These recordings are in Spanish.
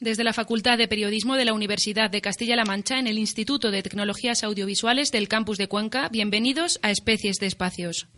Desde la Facultad de Periodismo de la Universidad de Castilla-La Mancha, en el Instituto de Tecnologías Audiovisuales del Campus de Cuenca, bienvenidos a Especies de Espacios.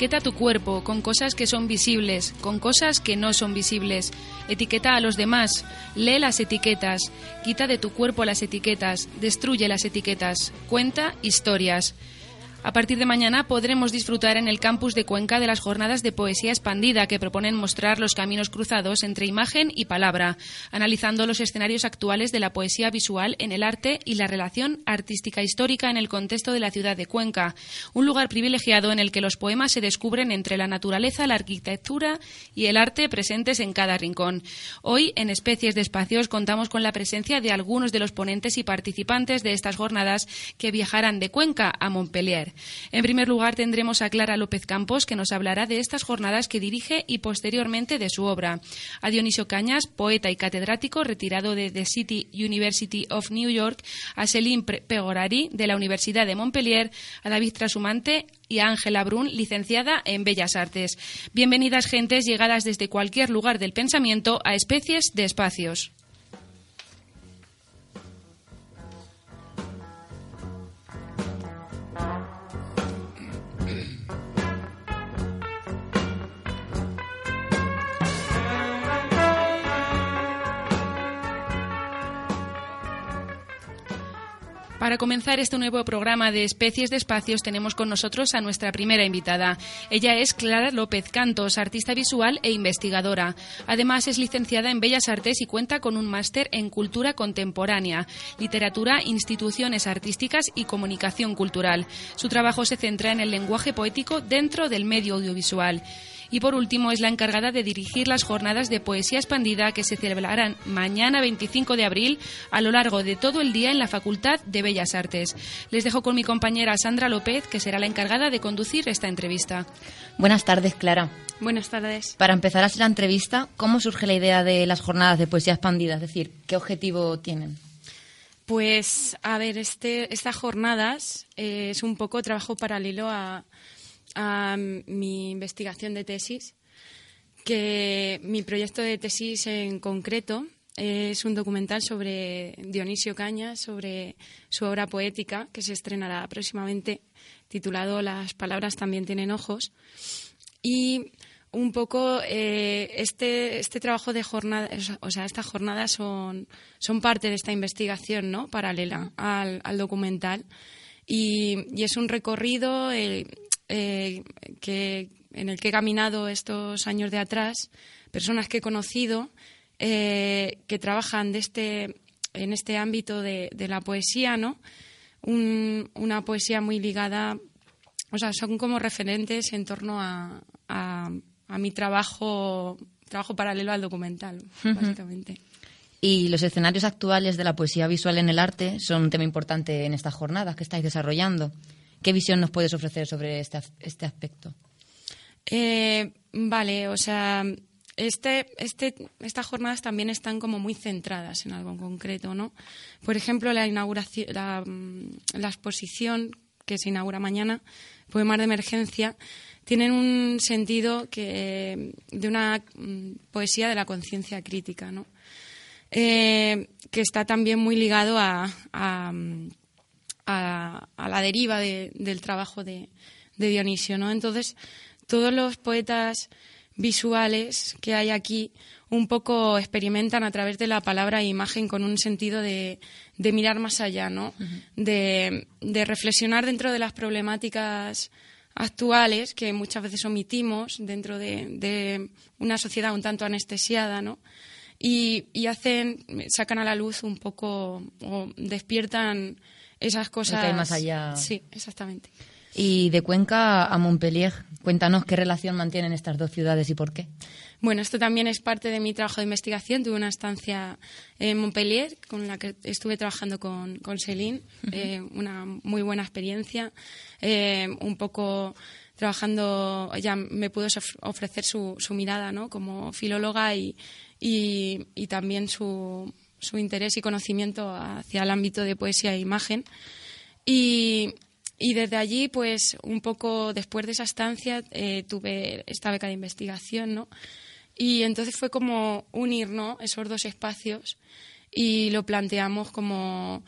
Etiqueta tu cuerpo con cosas que son visibles, con cosas que no son visibles. Etiqueta a los demás, lee las etiquetas, quita de tu cuerpo las etiquetas, destruye las etiquetas, cuenta historias. A partir de mañana podremos disfrutar en el campus de Cuenca de las jornadas de poesía expandida que proponen mostrar los caminos cruzados entre imagen y palabra, analizando los escenarios actuales de la poesía visual en el arte y la relación artística histórica en el contexto de la ciudad de Cuenca, un lugar privilegiado en el que los poemas se descubren entre la naturaleza, la arquitectura y el arte presentes en cada rincón. Hoy, en Especies de Espacios, contamos con la presencia de algunos de los ponentes y participantes de estas jornadas que viajarán de Cuenca a Montpellier. En primer lugar, tendremos a Clara López Campos, que nos hablará de estas jornadas que dirige y posteriormente de su obra. A Dionisio Cañas, poeta y catedrático retirado de The City University of New York. A Selim Pegorari, de la Universidad de Montpellier. A David Trasumante y a Ángela Brun, licenciada en Bellas Artes. Bienvenidas gentes llegadas desde cualquier lugar del pensamiento a especies de espacios. Para comenzar este nuevo programa de Especies de Espacios tenemos con nosotros a nuestra primera invitada. Ella es Clara López Cantos, artista visual e investigadora. Además es licenciada en Bellas Artes y cuenta con un máster en Cultura Contemporánea, Literatura, Instituciones Artísticas y Comunicación Cultural. Su trabajo se centra en el lenguaje poético dentro del medio audiovisual. Y por último, es la encargada de dirigir las jornadas de poesía expandida que se celebrarán mañana 25 de abril a lo largo de todo el día en la Facultad de Bellas Artes. Les dejo con mi compañera Sandra López, que será la encargada de conducir esta entrevista. Buenas tardes, Clara. Buenas tardes. Para empezar a hacer la entrevista, ¿cómo surge la idea de las jornadas de poesía expandida? Es decir, ¿qué objetivo tienen? Pues, a ver, este, estas jornadas eh, es un poco trabajo paralelo a, a mi investigación de tesis, que mi proyecto de tesis en concreto es un documental sobre Dionisio Cañas, sobre su obra poética, que se estrenará próximamente, titulado Las palabras también tienen ojos. Y un poco eh, este, este trabajo de jornada, o sea, estas jornadas son, son parte de esta investigación ¿no? paralela al, documental. Y, y, es un recorrido eh, eh, que, en el que he caminado estos años de atrás, personas que he conocido eh, que trabajan de este, en este ámbito de, la poesía, ¿no? una poesía muy ligada, o sea, son como referentes en torno a, a, mi trabajo, trabajo paralelo al documental, básicamente. Y los escenarios actuales de la poesía visual en el arte son un tema importante en estas jornadas que estáis desarrollando. ¿Qué visión nos puedes ofrecer sobre este, este aspecto? Eh, vale, o sea, este, este, estas jornadas también están como muy centradas en algo en concreto, ¿no? Por ejemplo, la inauguración, la, la exposición que se inaugura mañana, Poemas de Emergencia, tienen un sentido que, de una mm, poesía de la conciencia crítica, ¿no? Eh, que está también muy ligado a, a, la deriva del trabajo de, Dionisio, ¿no? Entonces, todos los poetas visuales que hay aquí un poco experimentan a través de la palabra e imagen con un sentido de, mirar más allá, ¿no? de, reflexionar dentro de las problemáticas actuales que muchas veces omitimos dentro de, una sociedad un tanto anestesiada, ¿no? Y, y, hacen, sacan a la luz un poco o despiertan esas cosas. que hay más allá. Sí, exactamente. Y de Cuenca a Montpellier, cuéntanos qué relación mantienen estas dos ciudades y por qué. Bueno, esto también es parte de mi trabajo de investigación. Tuve una estancia en Montpellier con la que estuve trabajando con, con Celine, eh, una muy buena experiencia. Eh, un poco trabajando, ella me pudo ofrecer su, su mirada ¿no? como filóloga y, y, y también su, su interés y conocimiento hacia el ámbito de poesía e imagen. Y, y desde allí, pues un poco después de esa estancia, eh, tuve esta beca de investigación, ¿no? Y entonces fue como unir, ¿no? Esos dos espacios y lo planteamos como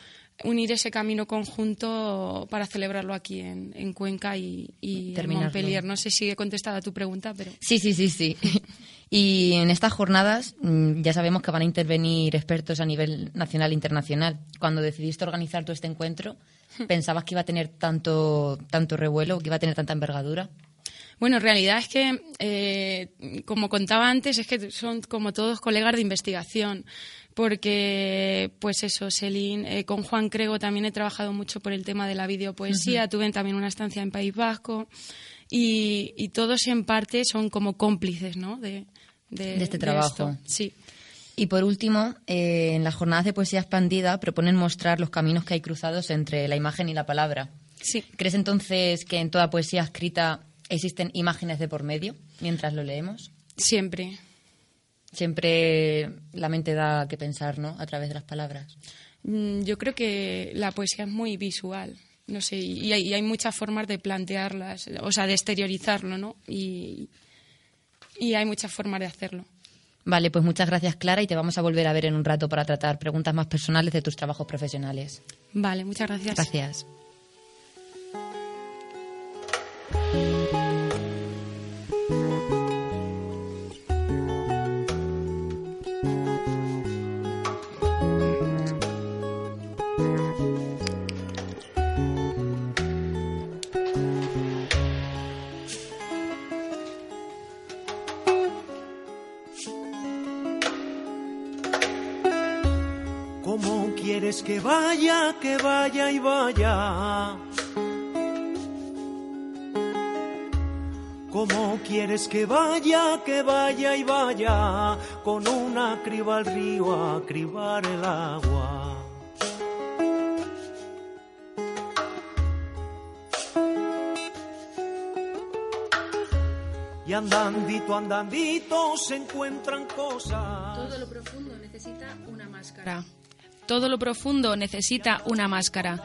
unir ese camino conjunto para celebrarlo aquí en, Cuenca y, en Montpellier. No sé si he contestado a tu pregunta, pero... Sí, sí, sí, sí. Y en estas jornadas mm, ya sabemos que van a intervenir expertos a nivel nacional e internacional. Cuando decidiste organizar todo este encuentro, ¿pensabas que iba a tener tanto, tanto revuelo, que iba a tener tanta envergadura? Bueno, en realidad es que, eh, como contaba antes, es que son como todos colegas de investigación porque, pues eso, Celine, eh, con Juan Crego también he trabajado mucho por el tema de la videopoesía, tuve también una estancia en País Vasco y, todos en parte son como cómplices, ¿no? De, este trabajo. Sí. Y por último, eh, en las jornadas de poesía expandida proponen mostrar los caminos que hay cruzados entre la imagen y la palabra. Sí. ¿Crees entonces que en toda poesía escrita existen imágenes de por medio mientras lo leemos? Siempre siempre la mente da que pensar, ¿no? A través de las palabras. Mm, yo creo que la poesía es muy visual, no sé, y hay, muchas formas de plantearlas, o sea, de exteriorizarlo, ¿no? Y, y hay muchas formas de hacerlo. Vale, pues muchas gracias Clara y te vamos a volver a ver en un rato para tratar preguntas más personales de tus trabajos profesionales. Vale, muchas gracias. Gracias. Que vaya, que vaya y vaya. ¿Cómo quieres que vaya, que vaya y vaya? Con una criba al río a cribar el agua. Y andandito, andandito se encuentran cosas. Todo lo profundo necesita una máscara. Todo lo profundo necesita una máscara.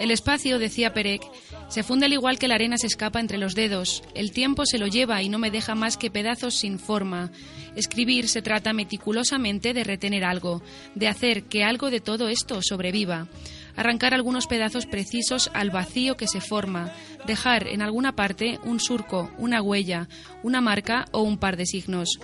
El espacio, decía Perec, se funde al igual que la arena se escapa entre los dedos. El tiempo se lo lleva y no me deja más que pedazos sin forma. Escribir se trata meticulosamente de retener algo, de hacer que algo de todo esto sobreviva arrancar algunos pedazos precisos al vacío que se forma, dejar en alguna parte un surco, una huella, una marca o un par de signos.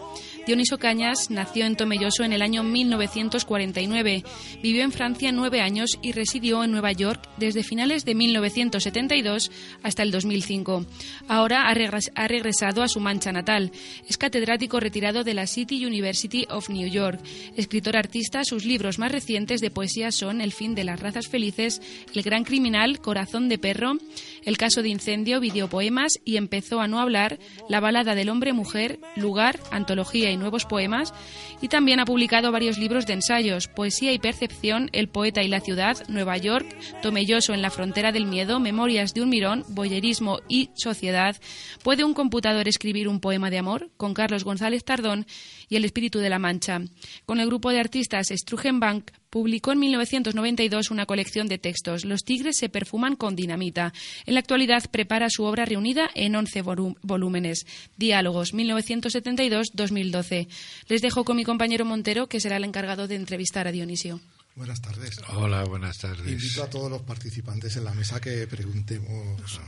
Dioniso Cañas nació en Tomelloso en el año 1949, vivió en Francia nueve años y residió en Nueva York desde finales de 1972 hasta el 2005. Ahora ha regresado a su mancha natal. Es catedrático retirado de la City University of New York. Escritor artista, sus libros más recientes de poesía son El fin de las razas felices el Gran Criminal, Corazón de Perro, El caso de incendio, videopoemas y empezó a no hablar, La balada del hombre-mujer, Lugar, Antología y nuevos poemas y también ha publicado varios libros de ensayos, Poesía y percepción, El poeta y la ciudad, Nueva York, Tomelloso en la frontera del miedo, Memorias de un mirón, Boyerismo y sociedad. ¿Puede un computador escribir un poema de amor? con Carlos González Tardón y El espíritu de la mancha. Con el grupo de artistas Strugenbank publicó en 1992 una colección de textos, Los tigres se perfuman con dinamita. En la actualidad prepara su obra reunida en 11 volúmenes, Diálogos 1972-2012. Les dejo con mi compañero Montero, que será el encargado de entrevistar a Dionisio. Buenas tardes. Hola, buenas tardes. Invito a todos los participantes en la mesa que preguntemos.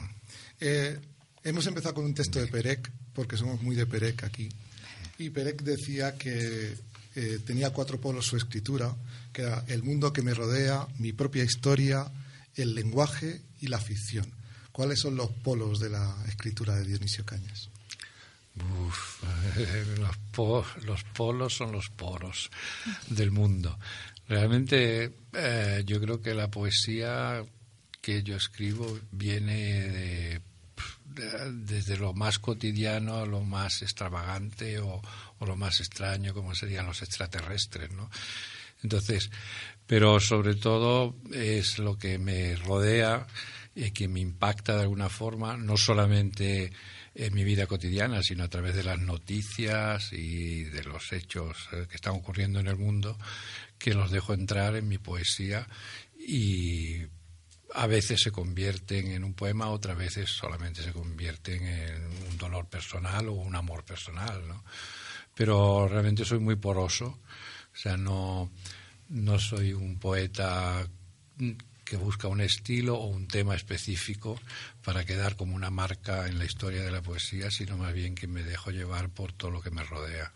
Eh, hemos empezado con un texto de Perec, porque somos muy de Perec aquí. Y Perec decía que eh, tenía cuatro polos su escritura, que era el mundo que me rodea, mi propia historia, el lenguaje y la ficción. ¿Cuáles son los polos de la escritura de Dionisio Cañas? los, polos son los poros del mundo. Realmente eh, yo creo que la poesía que yo escribo viene de, desde lo más cotidiano a lo más extravagante o, lo más extraño, como serían los extraterrestres, ¿no? Entonces, pero sobre todo es lo que me rodea y que me impacta de alguna forma, no solamente en mi vida cotidiana, sino a través de las noticias y de los hechos eh, que están ocurriendo en el mundo, que los dejo entrar en mi poesía y a veces se convierten en un poema, otras veces solamente se convierten en un dolor personal o un amor personal, ¿no? Pero realmente soy muy poroso, o sea, no, no soy un poeta que busca un estilo o un tema específico para quedar como una marca en la historia de la poesía, sino más bien que me dejo llevar por todo lo que me rodea.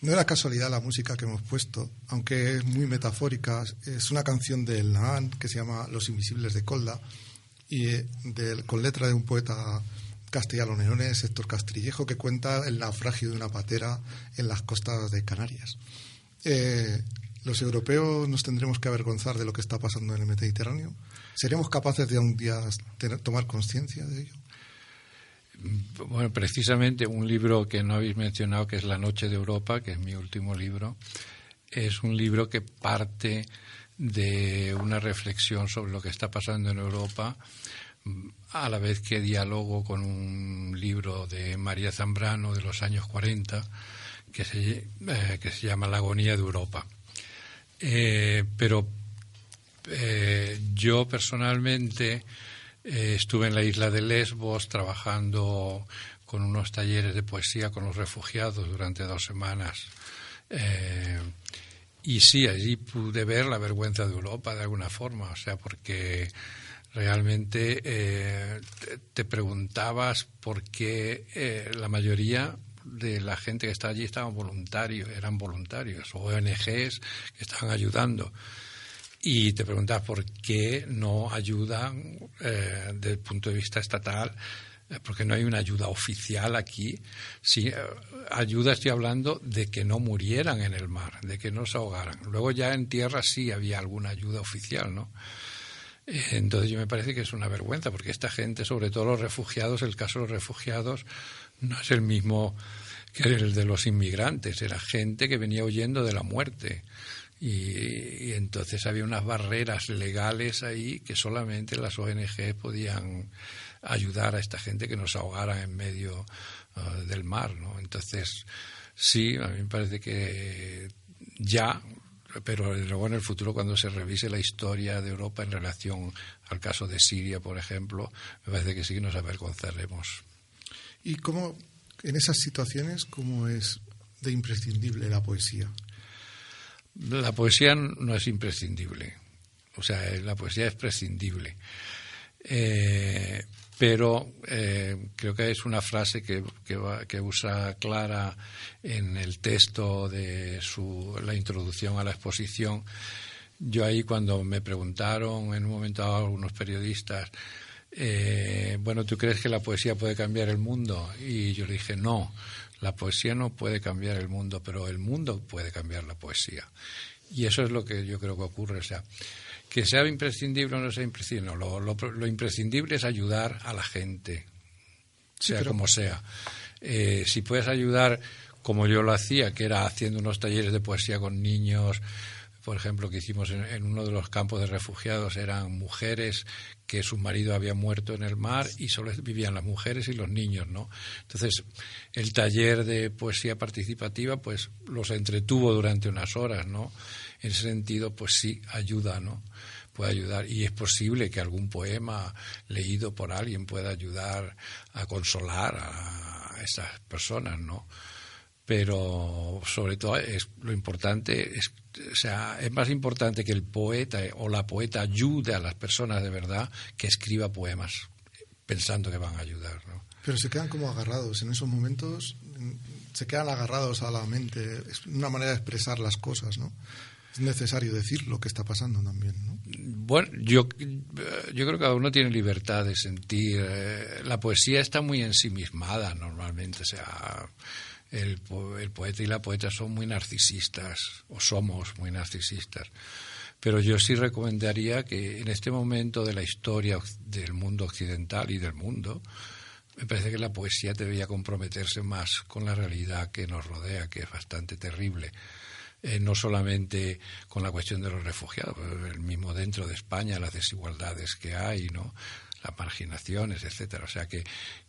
No era casualidad la música que hemos puesto, aunque es muy metafórica. Es una canción del Naan que se llama Los Invisibles de Colda y eh, con letra de un poeta castellano-leonés, Héctor Castrillejo, que cuenta el naufragio de una patera en las costas de Canarias. Eh, ¿Los europeos nos tendremos que avergonzar de lo que está pasando en el Mediterráneo? ¿Seremos capaces de un día tomar conciencia de ello? Bueno, precisamente un libro que no habéis mencionado, que es La Noche de Europa, que es mi último libro, es un libro que parte de una reflexión sobre lo que está pasando en Europa, a la vez que dialogo con un libro de María Zambrano de los años 40, que se, eh, que se llama La agonía de Europa. Eh, pero eh, yo personalmente eh, estuve en la isla de Lesbos trabajando con unos talleres de poesía con los refugiados durante dos semanas. y sí, allí pude ver la vergüenza de Europa de alguna forma, o sea, porque realmente te, preguntabas por qué la mayoría de la gente que está allí estaban voluntarios, eran voluntarios, o ONGs que estaban ayudando. Y te preguntas por qué no ayudan eh, desde el punto de vista estatal, eh, porque no hay una ayuda oficial aquí. Si, eh, ayuda estoy hablando de que no murieran en el mar, de que no se ahogaran. Luego ya en tierra sí había alguna ayuda oficial, ¿no? Entonces yo me parece que es una vergüenza, porque esta gente, sobre todo los refugiados, el caso de los refugiados no es el mismo que el de los inmigrantes, era gente que venía huyendo de la muerte. Y, entonces había unas barreras legales ahí que solamente las ONG podían ayudar a esta gente que nos ahogara en medio uh, del mar, ¿no? Entonces, sí, a mí me parece que ya, pero luego en el futuro cuando se revise la historia de Europa en relación al caso de Siria, por ejemplo, me parece que sí que nos avergonzaremos. ¿Y cómo, en esas situaciones, cómo es de imprescindible la poesía? La poesía no es imprescindible, o sea, la poesía es prescindible. Eh, pero eh, creo que es una frase que, que, usa Clara en el texto de su, la introducción a la exposición. Yo ahí cuando me preguntaron en un momento a algunos periodistas eh, bueno, ¿tú crees que la poesía puede cambiar el mundo? Y yo le dije, no, la poesía no puede cambiar el mundo, pero el mundo puede cambiar la poesía. Y eso es lo que yo creo que ocurre. O sea, que sea imprescindible o no sea imprescindible, no, lo, imprescindible es ayudar a la gente, sea como sea. Eh, si puedes ayudar como yo lo hacía, que era haciendo unos talleres de poesía con niños, por ejemplo, que hicimos en, uno de los campos de refugiados, eran mujeres que su marido había muerto en el mar y solo vivían las mujeres y los niños, ¿no? Entonces, el taller de poesía participativa, pues los entretuvo durante unas horas, ¿no? En ese sentido, pues sí, ayuda, ¿no? Puede ayudar. Y es posible que algún poema leído por alguien pueda ayudar a consolar a esas personas, ¿no? pero sobre todo es lo importante es o sea es más importante que el poeta o la poeta ayude a las personas de verdad que escriba poemas pensando que van a ayudar ¿no? pero se quedan como agarrados en esos momentos se quedan agarrados a la mente es una manera de expresar las cosas no es necesario decir lo que está pasando también ¿no? bueno yo yo creo que cada uno tiene libertad de sentir eh, la poesía está muy ensimismada normalmente o sea el, poeta y la poeta son muy narcisistas, o somos muy narcisistas. Pero yo sí recomendaría que en este momento de la historia del mundo occidental y del mundo, me parece que la poesía debería comprometerse más con la realidad que nos rodea, que es bastante terrible. Eh, no solamente con la cuestión de los refugiados, el mismo dentro de España, las desigualdades que hay, ¿no? las marginaciones, etcétera. O sea que,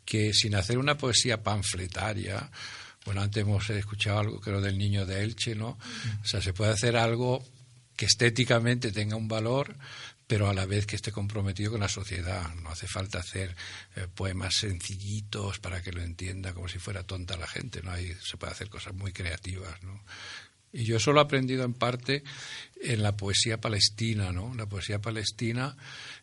que sin hacer una poesía panfletaria, bueno, antes hemos escuchado algo lo del niño de Elche, ¿no? O sea, se puede hacer algo que estéticamente tenga un valor, pero a la vez que esté comprometido con la sociedad. No hace falta hacer eh, poemas sencillitos para que lo entienda como si fuera tonta la gente. ¿no? Hay, se puede hacer cosas muy creativas. ¿no? Y yo eso lo he aprendido en parte en la poesía palestina, ¿no? La poesía palestina,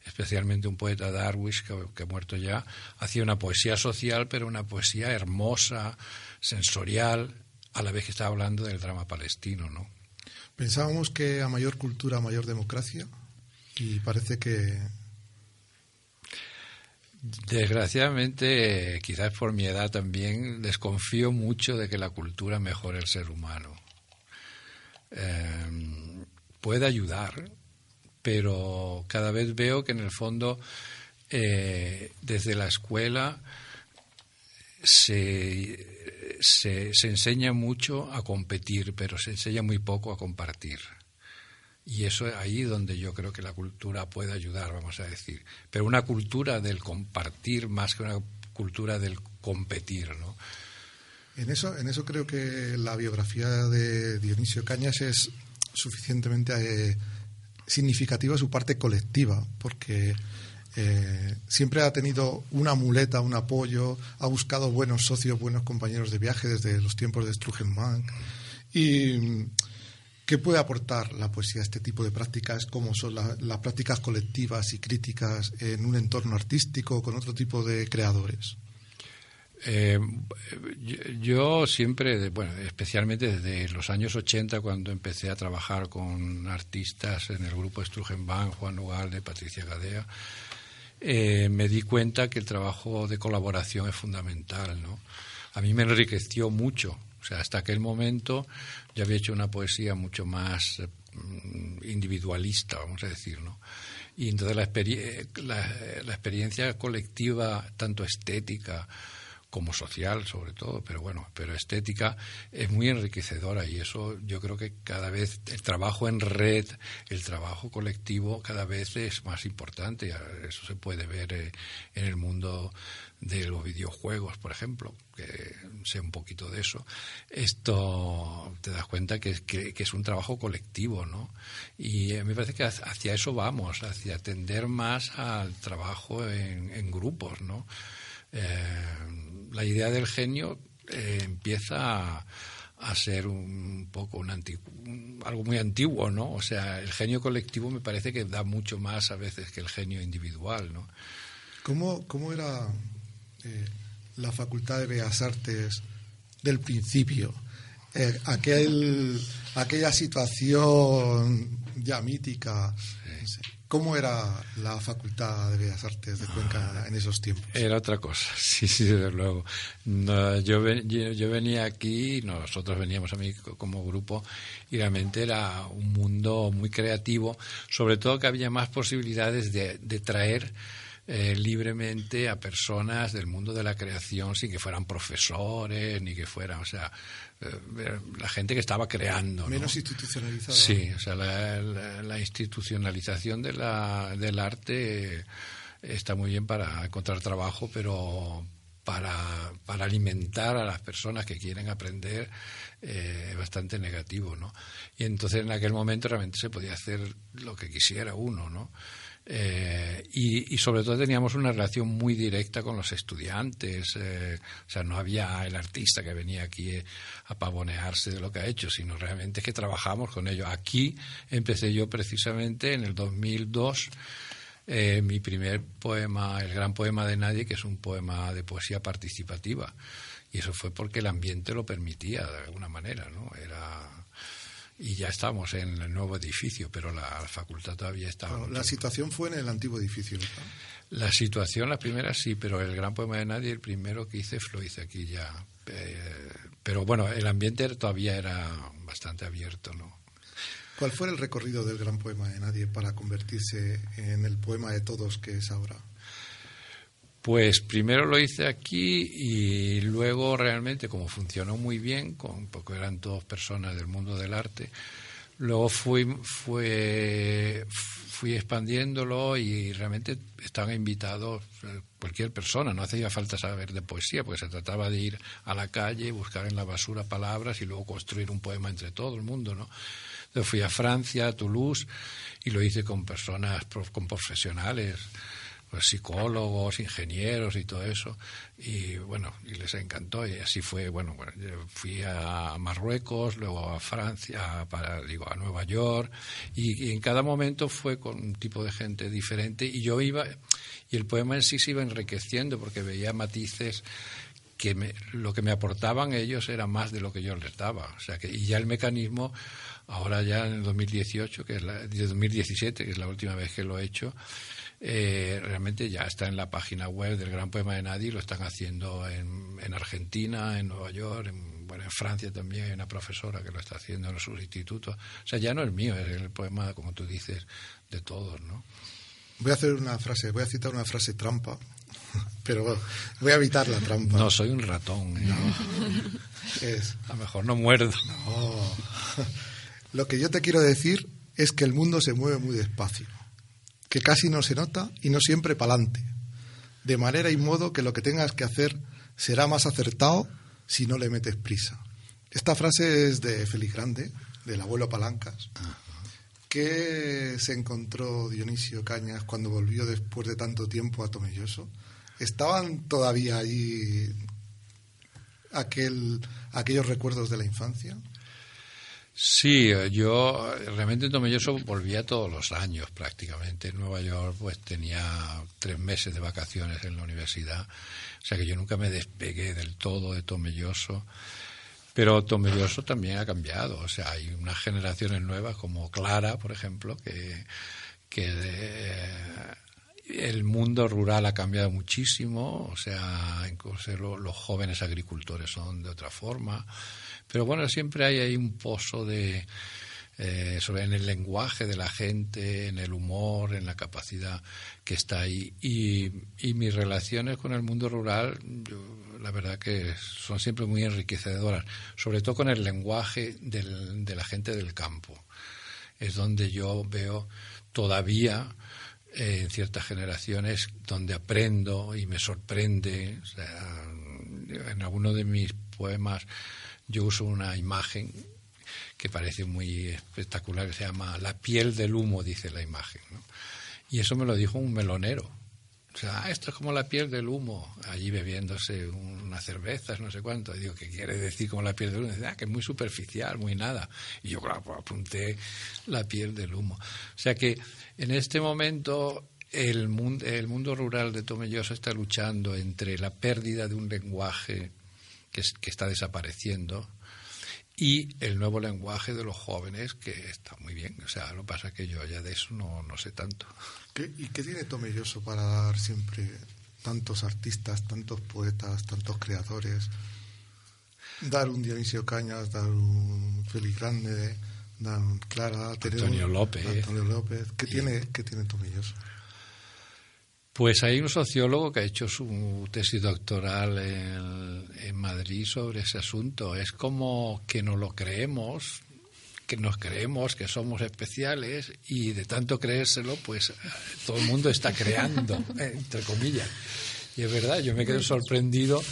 especialmente un poeta Darwish, que, que, ha muerto ya, hacía una poesía social, pero una poesía hermosa, sensorial, a la vez que estaba hablando del drama palestino, ¿no? Pensábamos que a mayor cultura, mayor democracia, y parece que... Desgraciadamente, quizás por mi edad también, desconfío mucho de que la cultura mejore el ser humano. Eh, puede ayudar, pero cada vez veo que en el fondo eh, desde la escuela se, se, se, enseña mucho a competir, pero se enseña muy poco a compartir. Y eso es ahí donde yo creo que la cultura puede ayudar, vamos a decir. Pero una cultura del compartir más que una cultura del competir, ¿no? En eso, en eso creo que la biografía de Dionisio Cañas es suficientemente eh, significativa su parte colectiva, porque eh, siempre ha tenido una muleta, un apoyo, ha buscado buenos socios, buenos compañeros de viaje desde los tiempos de Strugenbank. Y ¿qué puede aportar la poesía a este tipo de prácticas, como son la, las prácticas colectivas y críticas en un entorno artístico con otro tipo de creadores? Eh, yo siempre, bueno, especialmente desde los años 80, cuando empecé a trabajar con artistas en el grupo Strugenbank, Juan Ugalde, Patricia Gadea, eh, me di cuenta que el trabajo de colaboración es fundamental, ¿no? A mí me enriqueció mucho. O sea, hasta aquel momento yo había hecho una poesía mucho más eh, individualista, vamos a decir, ¿no? Y entonces la, la, la experiencia colectiva, tanto estética, como social sobre todo, pero bueno, pero estética es muy enriquecedora y eso yo creo que cada vez el trabajo en red, el trabajo colectivo cada vez es más importante. Eso se puede ver eh, en el mundo de los videojuegos, por ejemplo, que sé un poquito de eso. Esto te das cuenta que, que, que es un trabajo colectivo, ¿no? Y me parece que hacia eso vamos, hacia atender más al trabajo en, en grupos, ¿no? Eh, la idea del genio eh, empieza a, a, ser un poco un un, algo muy antiguo, ¿no? O sea, el genio colectivo me parece que da mucho más a veces que el genio individual, ¿no? ¿Cómo, cómo era eh, la Facultad de Bellas Artes del principio? Eh, aquel, aquella situación ya mítica. Sí. ¿Cómo era la Facultad de Bellas Artes de Cuenca en esos tiempos? Era otra cosa, sí, sí, desde luego. Yo, yo, yo, venía aquí, nosotros veníamos a mí como grupo, y realmente era un mundo muy creativo, sobre todo que había más posibilidades de, de traer eh, libremente a personas del mundo de la creación sin que fueran profesores ni que fueran, o sea, eh, la gente que estaba creando. Menos ¿no? institucionalizada. Sí, o sea, la, la, la institucionalización de la, del arte está muy bien para encontrar trabajo, pero para, para alimentar a las personas que quieren aprender eh, es bastante negativo, ¿no? Y entonces en aquel momento realmente se podía hacer lo que quisiera uno, ¿no? Eh, y, sobre todo teníamos una relación muy directa con los estudiantes. Eh, o sea, no había el artista que venía aquí a pavonearse de lo que ha hecho, sino realmente que trabajamos con ellos. Aquí empecé yo precisamente en el 2002. Eh, mi primer poema, el gran poema de nadie, que es un poema de poesía participativa. Y eso fue porque el ambiente lo permitía de alguna manera, ¿no? Era y ya estamos en el nuevo edificio, pero la facultad todavía estaba. Bueno, la situación fue en el antiguo edificio. La situación, la primera sí, pero el gran poema de nadie, el primero que hice, lo hice aquí ya. Eh, pero bueno, el ambiente todavía era bastante abierto, ¿no? ¿Cuál fue el recorrido del gran poema de nadie para convertirse en el poema de todos que es ahora? Pues primero lo hice aquí y luego realmente como funcionó muy bien, con, porque eran todas personas del mundo del arte, luego fui, expandiéndolo y realmente estaban invitados eh, cualquier persona, no hacía falta saber de poesía, porque se trataba de ir a la calle, buscar en la basura palabras y luego construir un poema entre todo el mundo, ¿no? Entonces fui a Francia, a Toulouse, y lo hice con personas, con profesionales, pues, psicólogos, ingenieros y todo eso. Y bueno, y les encantó. Y así fue, bueno, bueno fui a Marruecos, luego a Francia, para, digo, a Nueva York. Y, en cada momento fue con un tipo de gente diferente. Y yo iba, y el poema en sí se iba enriqueciendo porque veía matices que lo que me aportaban ellos era más de lo que yo les daba. O sea que, y ya el mecanismo, ahora ya en el 2018, que es la, 2017, que es la última vez que lo he hecho, eh, realmente ya está en la página web del Gran Poema de Nadie, lo están haciendo en, en Argentina, en Nueva York, en, bueno, en Francia también hay una profesora que lo está haciendo en sus institutos. O sea, ya no es mío, es el poema, como tú dices, de todos, ¿no? Voy a hacer una frase, voy a citar una frase trampa, pero voy a evitar la trampa. No, soy un ratón. ¿eh? Es... A lo mejor no muerdo. No. Lo que yo te quiero decir es que el mundo se mueve muy despacio que casi no se nota y no siempre pa'lante, de manera y modo que lo que tengas que hacer será más acertado si no le metes prisa. Esta frase es de Félix Grande, del abuelo Palancas, que se encontró Dionisio Cañas cuando volvió después de tanto tiempo a Tomelloso. ¿Estaban todavía allí aquel, aquellos recuerdos de la infancia? Sí, yo realmente en Tomelloso volvía todos los años prácticamente. En Nueva York pues tenía tres meses de vacaciones en la universidad, o sea que yo nunca me despegué del todo de Tomelloso. Pero Tomelloso también ha cambiado, o sea, hay unas generaciones nuevas como Clara, por ejemplo, que, que el mundo rural ha cambiado muchísimo, o sea, incluso los jóvenes agricultores son de otra forma. Pero bueno, siempre hay ahí un pozo de, eh, sobre en el lenguaje de la gente, en el humor, en la capacidad que está ahí. Y, mis relaciones con el mundo rural, la verdad que son siempre muy enriquecedoras, sobre todo con el lenguaje de la gente del campo. Es donde yo veo todavía eh, en ciertas generaciones donde aprendo y me sorprende. En alguno de mis poemas yo uso una imagen que parece muy espectacular, que se llama La piel del humo, dice la imagen. Y eso me lo dijo un melonero. O sea, ah, esto es como la piel del humo, allí bebiéndose unas cervezas, no sé cuánto. Digo, ¿qué quiere decir como la piel del humo? Dice, ah, que es muy superficial, muy nada. Y yo, claro, pues apunté la piel del humo. O sea que en este momento el mundo, el mundo rural de Tomelloso está luchando entre la pérdida de un lenguaje que, está desapareciendo y el nuevo lenguaje de los jóvenes que está muy bien. O sea, lo que pasa es que yo ya de eso no, no sé tanto. ¿Y qué tiene Tomelloso para dar siempre tantos artistas, tantos poetas, tantos creadores? Dar un Dionisio Cañas, dar un Félix Grande, dar un Clara, Antonio López. Antonio López. ¿Qué, tiene, ¿Qué tiene Tomelloso? Pues hay un sociólogo que ha hecho su tesis doctoral en, Madrid sobre ese asunto. Es como que no lo creemos, que nos creemos que somos especiales y de tanto creérselo, pues todo el mundo está creando, entre comillas. Y es verdad, yo me quedo sorprendido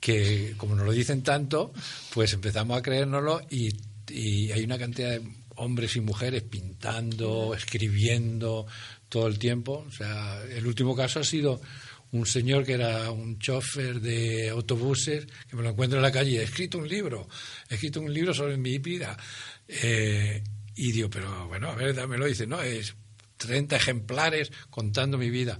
que, como nos lo dicen tanto, pues empezamos a creérnoslo y, y hay una cantidad de hombres y mujeres pintando, escribiendo, todo el tiempo. O sea, el último caso ha sido un señor que era un chofer de autobuses, que me lo encuentro en la calle, he escrito un libro, he escrito un libro sobre mi vida. Eh, y digo, pero bueno, a ver, dámelo. Dice, no, es 30 ejemplares contando mi vida.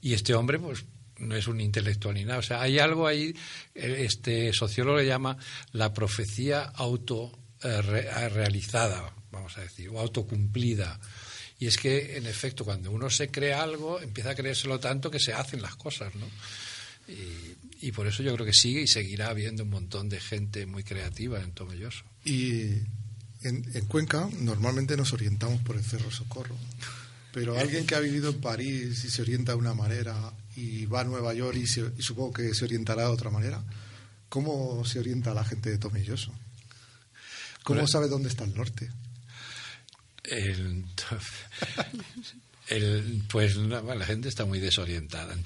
Y este hombre, pues, no es un intelectual ni nada. O sea, hay algo ahí, eh, este sociólogo le llama la profecía auto eh, realizada, vamos a decir, o autocumplida. Y es que, en efecto, cuando uno se cree algo, empieza a creérselo tanto que se hacen las cosas, ¿no? Y, por eso yo creo que sigue y seguirá habiendo un montón de gente muy creativa en Tomelloso. Y, en, en Cuenca normalmente nos orientamos por el Cerro Socorro, pero alguien que ha vivido en París y se orienta de una manera y va a Nueva York y, se- y supongo que se orientará de otra manera, ¿cómo se orienta la gente de Tomelloso? ¿Cómo sabe dónde está el norte? El, el- pues la, la gente está muy desorientada en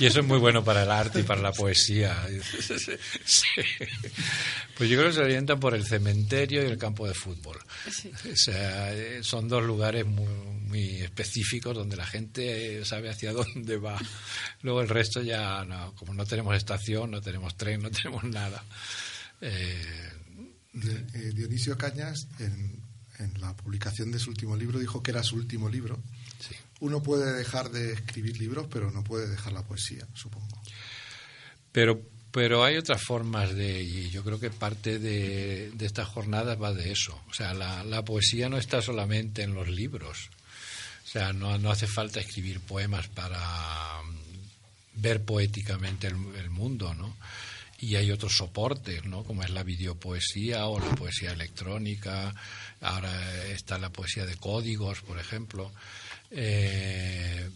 y eso es muy bueno para el arte y para la poesía. Sí. Pues yo creo que se orientan por el cementerio y el campo de fútbol. O sea, eh, son dos lugares muy, muy específicos donde la gente sabe hacia dónde va. Luego el resto ya, no, como no tenemos estación, no tenemos tren, no tenemos nada. Eh, eh, Dionisio Cañas, en, en la publicación de su último libro, dijo que era su último libro. sí. Uno puede dejar de escribir libros, pero no puede dejar la poesía, supongo. Pero, pero hay otras formas de, y yo creo que parte de, de estas jornadas va de eso. O sea, la, la poesía no está solamente en los libros. O sea, no, no hace falta escribir poemas para mm, ver poéticamente el, el mundo, ¿no? Y hay otros soportes, ¿no? Como es la videopoesía o la poesía electrónica. Ahora está la poesía de códigos, por ejemplo. Eh,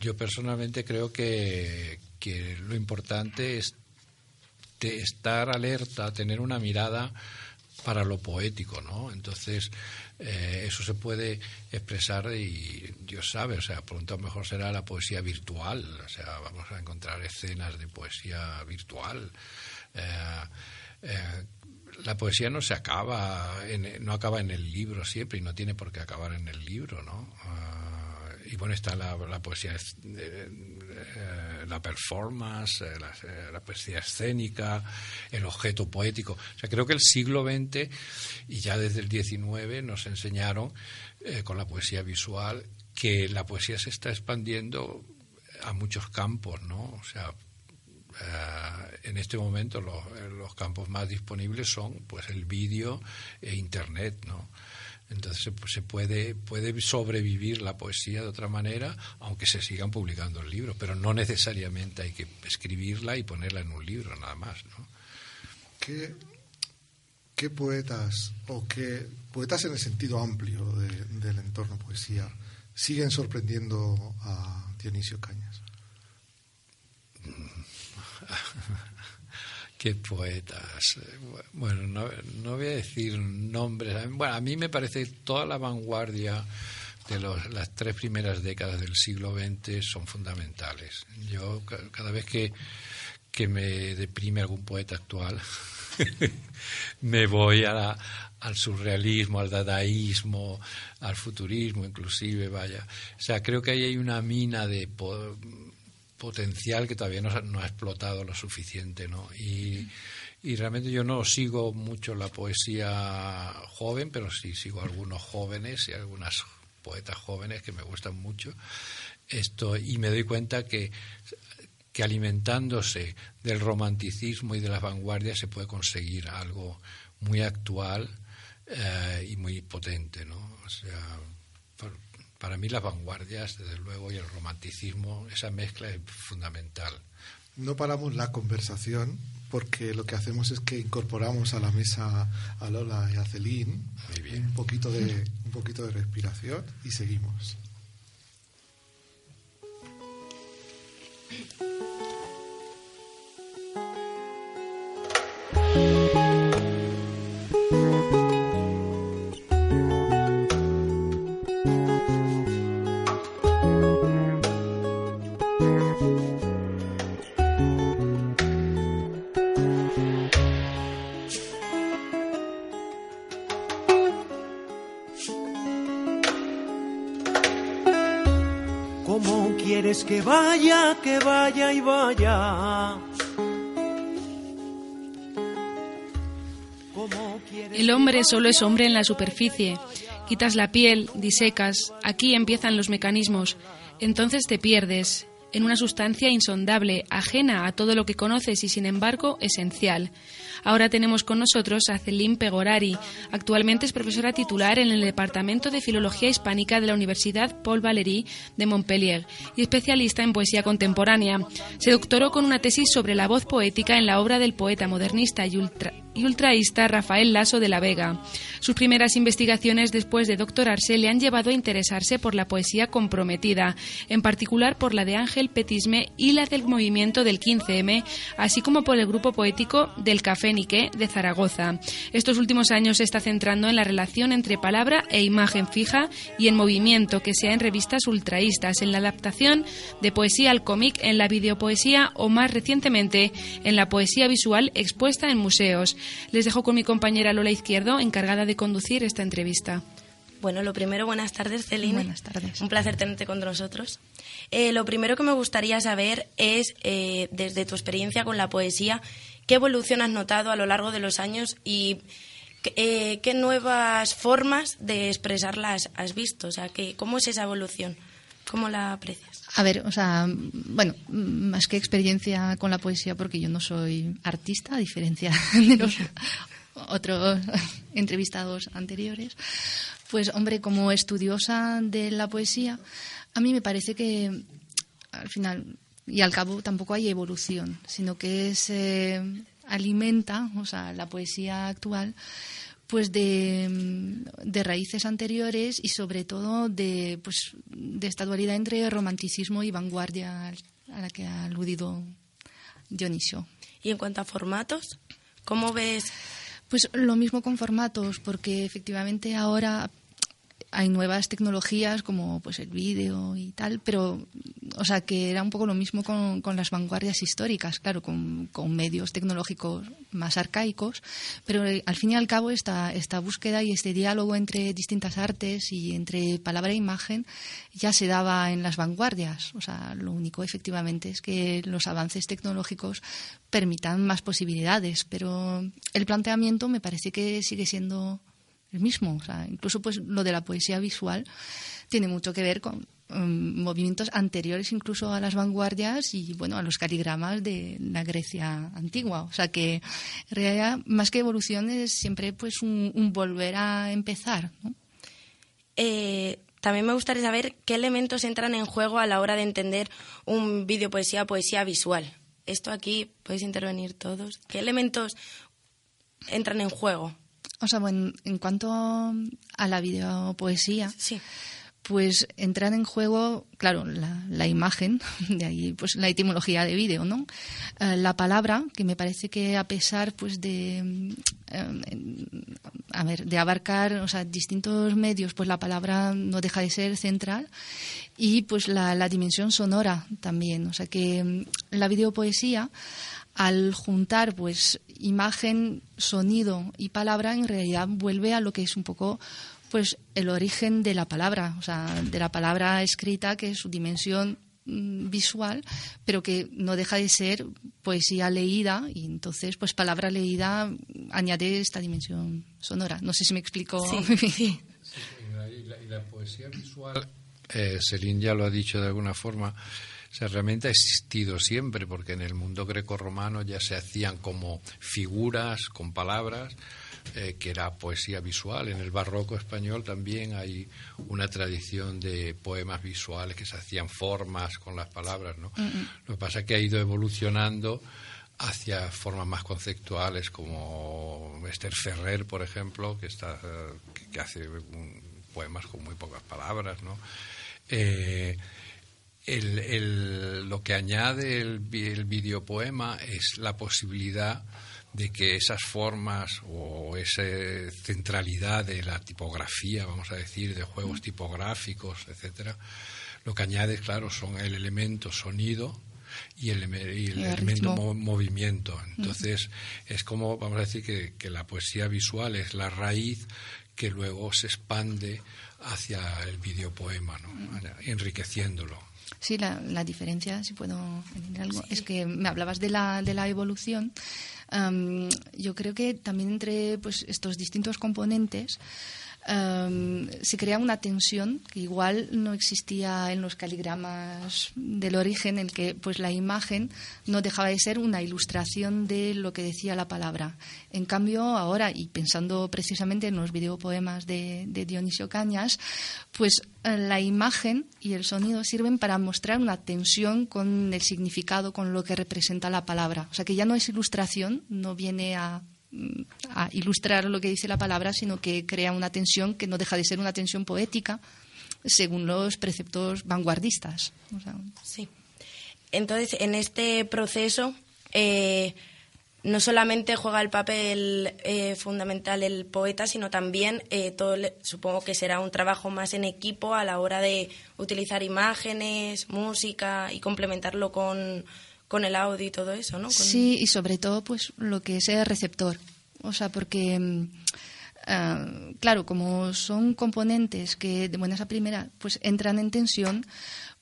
yo personalmente creo que, que lo importante es de estar alerta, tener una mirada para lo poético, ¿no? Entonces, eh, eso se puede expresar y Dios sabe, o sea, pronto mejor será la poesía virtual, o sea, vamos a encontrar escenas de poesía virtual. Eh, eh, la poesía no se acaba, en- no acaba en el libro siempre y no tiene por qué acabar en el libro, ¿no? Ah, y bueno, está la, la poesía, es- eh, eh, la performance, eh, la, poesía escénica, el objeto poético. O sea, creo que el siglo XX y ya desde el XIX nos enseñaron con la poesía visual que la poesía se está expandiendo a muchos campos, ¿no? O sea, eh, en este momento los, los campos más disponibles son pues el vídeo e internet no entonces se- pues, se puede puede sobrevivir la poesía de otra manera aunque se sigan publicando el libro pero no necesariamente hay que escribirla y ponerla en un libro nada más no ¿Qué, qué poetas, o qué poetas en el sentido amplio de- del entorno poesía, siguen sorprendiendo a Dionisio Cañas? Qué poetas. Bueno, no, no voy a decir nombres. Bueno, a mí me parece toda la vanguardia de los- las tres primeras décadas del siglo XX son fundamentales. Yo ca- cada vez que, que me deprime algún poeta actual, me voy a la- al surrealismo, al dadaísmo, al futurismo inclusive, vaya. O sea, creo que ahí hay una mina de potencial que todavía no, ha- explotado lo suficiente, ¿no? Y, realmente yo no sigo mucho la poesía joven, pero sí sigo algunos jóvenes y algunas poetas jóvenes que me gustan mucho. Esto, y me doy cuenta que, que alimentándose del romanticismo y de las vanguardias se puede conseguir algo muy actual eh, y muy potente, ¿no? O sea, para mí las vanguardias, desde luego, y el romanticismo, esa mezcla es fundamental. No paramos la conversación porque lo que hacemos es que incorporamos a la mesa a Lola y a bien. un poquito de un poquito de respiración y seguimos. Que vaya, que vaya y vaya? ¿Cómo quieres El hombre solo es hombre en la superficie. Quitas la piel, disecas, aquí empiezan los mecanismos. Entonces te pierdes en una sustancia insondable, ajena a todo lo que conoces y sin embargo esencial. Ahora tenemos con nosotros a Celine Pegorari. Actualmente es profesora titular en el Departamento de Filología Hispánica de la Universidad Paul Valéry de Montpellier y especialista en poesía contemporánea. Se doctoró con una tesis sobre la voz poética en la obra del poeta modernista ultra y ultraísta Rafael Lasso de la Vega. Sus primeras investigaciones después de doctorarse le han llevado a interesarse por la poesía comprometida, en particular por la de Ángel Petisme y la del movimiento del 15M, así como por el grupo poético del Café Niqué de Zaragoza. Estos últimos años se está centrando en la relación entre palabra e imagen fija y en movimiento que sea en revistas ultraístas, en la adaptación de poesía al cómic, en la videopoesía o más recientemente en la poesía visual expuesta en museos. Les dejo con mi compañera Lola Izquierdo, encargada de conducir esta entrevista. Bueno, lo primero, buenas tardes, Celine. Buenas tardes. Un placer tenerte con nosotros. Eh, lo primero que me gustaría saber es, eh, desde tu experiencia con la poesía, ¿qué evolución has notado a lo largo de los años y eh, qué nuevas formas de expresarlas has visto? O sea, que, ¿cómo es esa evolución? ¿Cómo la aprecias? A ver, o sea, bueno, más que experiencia con la poesía, porque yo no soy artista, a diferencia de los otros entrevistados anteriores, pues hombre, como estudiosa de la poesía, a mí me parece que al final y al cabo tampoco hay evolución, sino que se alimenta, o sea, la poesía actual, pues de, de, raíces anteriores y sobre todo de, pues, de esta dualidad entre romanticismo y vanguardia a la que ha aludido Dionisio. Y en cuanto a formatos, ¿cómo ves pues lo mismo con formatos, porque efectivamente ahora hay nuevas tecnologías como pues el vídeo y tal, pero o sea que era un poco lo mismo con, con las vanguardias históricas, claro, con, con, medios tecnológicos más arcaicos, pero eh, al fin y al cabo esta, esta búsqueda y este diálogo entre distintas artes y entre palabra e imagen ya se daba en las vanguardias. O sea, lo único efectivamente es que los avances tecnológicos permitan más posibilidades, pero el planteamiento me parece que sigue siendo el mismo. O sea, incluso pues lo de la poesía visual tiene mucho que ver con um, movimientos anteriores incluso a las vanguardias y bueno a los caligramas de la Grecia antigua. O sea que en realidad más que evolución es siempre pues un, volver a empezar. Eh, también me gustaría saber qué elementos entran en juego a la hora de entender un vídeo poesía poesía visual. Esto aquí podéis intervenir todos. ¿Qué elementos entran en juego? O sea, bueno, en cuanto a la videopoesía, sí. pues entran en juego, claro, la, la, imagen, de ahí pues la etimología de vídeo, ¿no? Eh, la palabra, que me parece que a pesar pues de, eh, a ver, de abarcar, o sea, distintos medios, pues la palabra no deja de ser central y pues la, la dimensión sonora también, o sea que mm, la videopoesía al juntar pues imagen, sonido y palabra en realidad vuelve a lo que es un poco pues el origen de la palabra, o sea, de la palabra escrita que es su dimensión mm, visual, pero que no deja de ser poesía leída y entonces pues palabra leída añade esta dimensión sonora. No sé si me explico. Sí, sí. sí y, la, y la, poesía visual, eh, Celine ya lo ha dicho de alguna forma, o sea, realmente ha existido siempre, porque en el mundo grecorromano ya se hacían como figuras con palabras, eh, que era poesía visual. En el barroco español también hay una tradición de poemas visuales que se hacían formas con las palabras, ¿no? Lo que pasa es que ha ido evolucionando hacia formas más conceptuales como Esther Ferrer, por ejemplo, que, está, que, que hace un, poemas con muy pocas palabras, ¿no? Eh, el, el, lo que añade el, el videopoema es la posibilidad de que esas formas o esa centralidad de la tipografía, vamos a decir, de juegos tipográficos, etcétera, lo que añade, claro, son el elemento sonido y el, y el, el elemento mo movimiento. Entonces, mm. es como, vamos a decir, que, que la poesía visual es la raíz que luego se expande hacia el videopoema, ¿no? enriqueciéndolo. Sí, la, la, diferencia, si puedo añadir algo, sí. es que me hablabas de la, de la evolución. Um, yo creo que también entre pues, estos distintos componentes um, se crea una tensión que igual no existía en los caligramas del origen, en el que pues, la imagen no dejaba de ser una ilustración de lo que decía la palabra. En cambio, ahora, y pensando precisamente en los videopoemas de, de Dionisio Cañas, pues la imagen y el sonido sirven para mostrar una tensión con el significado, con lo que representa la palabra. O sea que ya no es ilustración, no viene a a ilustrar lo que dice la palabra, sino que crea una tensión que no deja de ser una tensión poética según los preceptos vanguardistas. Sí. Entonces, en este proceso, eh, no solamente juega el papel eh, fundamental el poeta, sino también eh, todo, supongo que será un trabajo más en equipo a la hora de utilizar imágenes, música y complementarlo con, con el audio y todo eso, ¿no? Sí, y sobre todo, pues lo que es el receptor. O sea, porque, mm, ah, claro, como son componentes que de buenas a primera pues entran en tensión,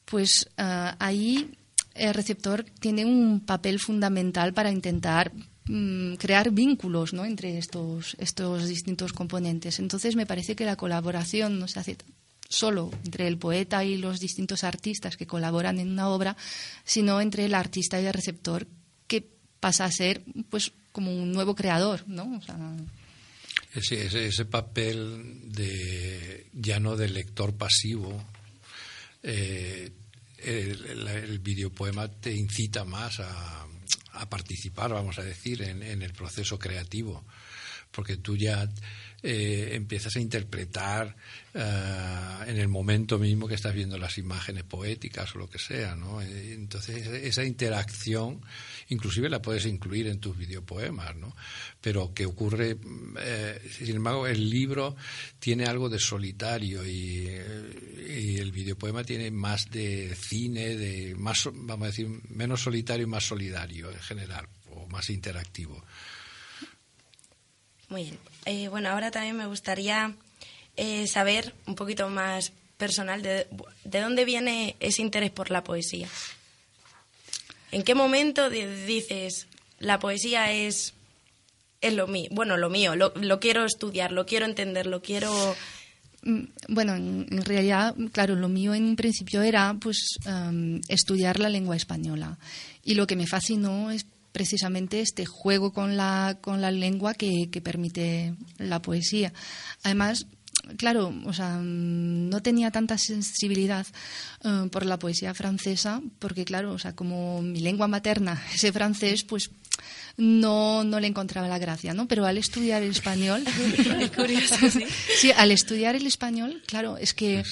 pues ah, ahí el receptor tiene un papel fundamental para intentar Mm, crear vínculos ¿no? entre estos, estos distintos componentes. Entonces me parece que la colaboración no se hace solo entre el poeta y los distintos artistas que colaboran en una obra, sino entre el artista y el receptor, que pasa a ser pues como un nuevo creador, ¿no? ese, ese, papel de ya no de lector pasivo, eh, el, el videopoema te incita más a participar, vamos a decir, en, el proceso creativo, porque tú ya eh, empiezas a interpretar eh, en el momento mismo que estás viendo las imágenes poéticas o lo que sea, ¿no? Eh, entonces esa interacción inclusive la puedes incluir en tus videopoemas, ¿no? Pero que ocurre, sin embargo, el libro tiene algo de solitario y, y, el videopoema tiene más de cine, de más, vamos a decir, menos solitario y más solidario en general, o más interactivo. Muy bien. Eh, bueno, ahora también me gustaría eh, saber un poquito más personal de, de, dónde viene ese interés por la poesía. ¿En qué momento dices la poesía es, es lo mío? Bueno, lo mío, lo, lo quiero estudiar, lo quiero entender, lo quiero mm, bueno, en, realidad, claro, lo mío en un principio era pues em, estudiar la lengua española. Y lo que me fascinó es precisamente este juego con la, con la lengua que, permite la poesía. Además, claro, o sea, no tenía tanta sensibilidad eh, por la poesía francesa, porque claro, o sea, como mi lengua materna ese francés, pues no, no le encontraba la gracia, ¿no? Pero al estudiar el español, ¿sí? al estudiar el español, claro, es que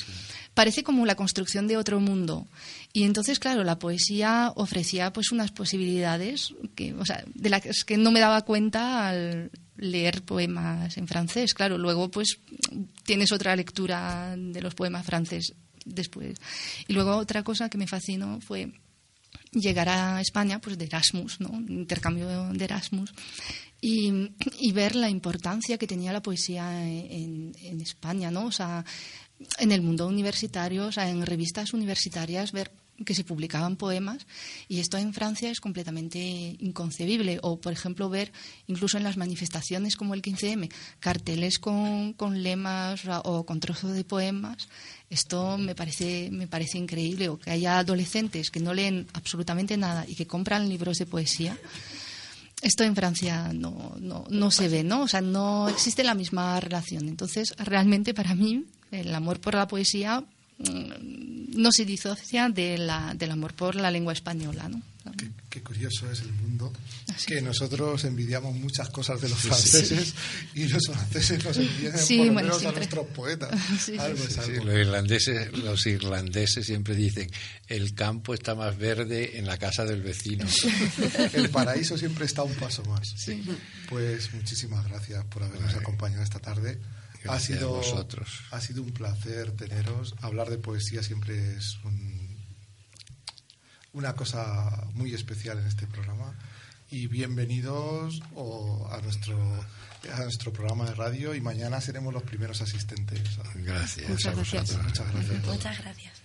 parece como la construcción de otro mundo. Y entonces, claro, la poesía ofrecía pues unas posibilidades que, o sea, de las que no me daba cuenta al leer poemas en francés. Claro, luego pues tienes otra lectura de los poemas franceses después. Y luego otra cosa que me fascinó fue llegar a España pues de Erasmus, ¿no? intercambio de Erasmus y, ver la importancia que tenía la poesía en, España, ¿no? O sea, en el mundo universitario, o en revistas universitarias, ver que se publicaban poemas y esto en Francia es completamente inconcebible. O, por ejemplo, ver incluso en las manifestaciones como el 15M carteles con, con lemas o con trozos de poemas. Esto me parece, me parece increíble. O que haya adolescentes que no leen absolutamente nada y que compran libros de poesía. Esto en Francia no, no, no se ve, ¿no? O sea, no existe la misma relación. Entonces, realmente para mí, el amor por la poesía Mm, no se disocia de la, del amor por la lengua española. ¿no? Qué, curioso es el mundo, que nosotros envidiamos muchas cosas de los franceses y los franceses nos envidian por lo menos a nuestros poetas. Los, irlandeses, los irlandeses siempre dicen, el campo está más verde en la casa del vecino. el paraíso siempre está un paso más. Pues muchísimas gracias por habernos acompañado esta tarde ha sido. Ha sido un placer teneros. Hablar de poesía siempre es un, una cosa muy especial en este programa. Y bienvenidos o, a nuestro a nuestro programa de radio y mañana seremos los primeros asistentes. Gracias. Muchas gracias. Muchas gracias. Muchas gracias.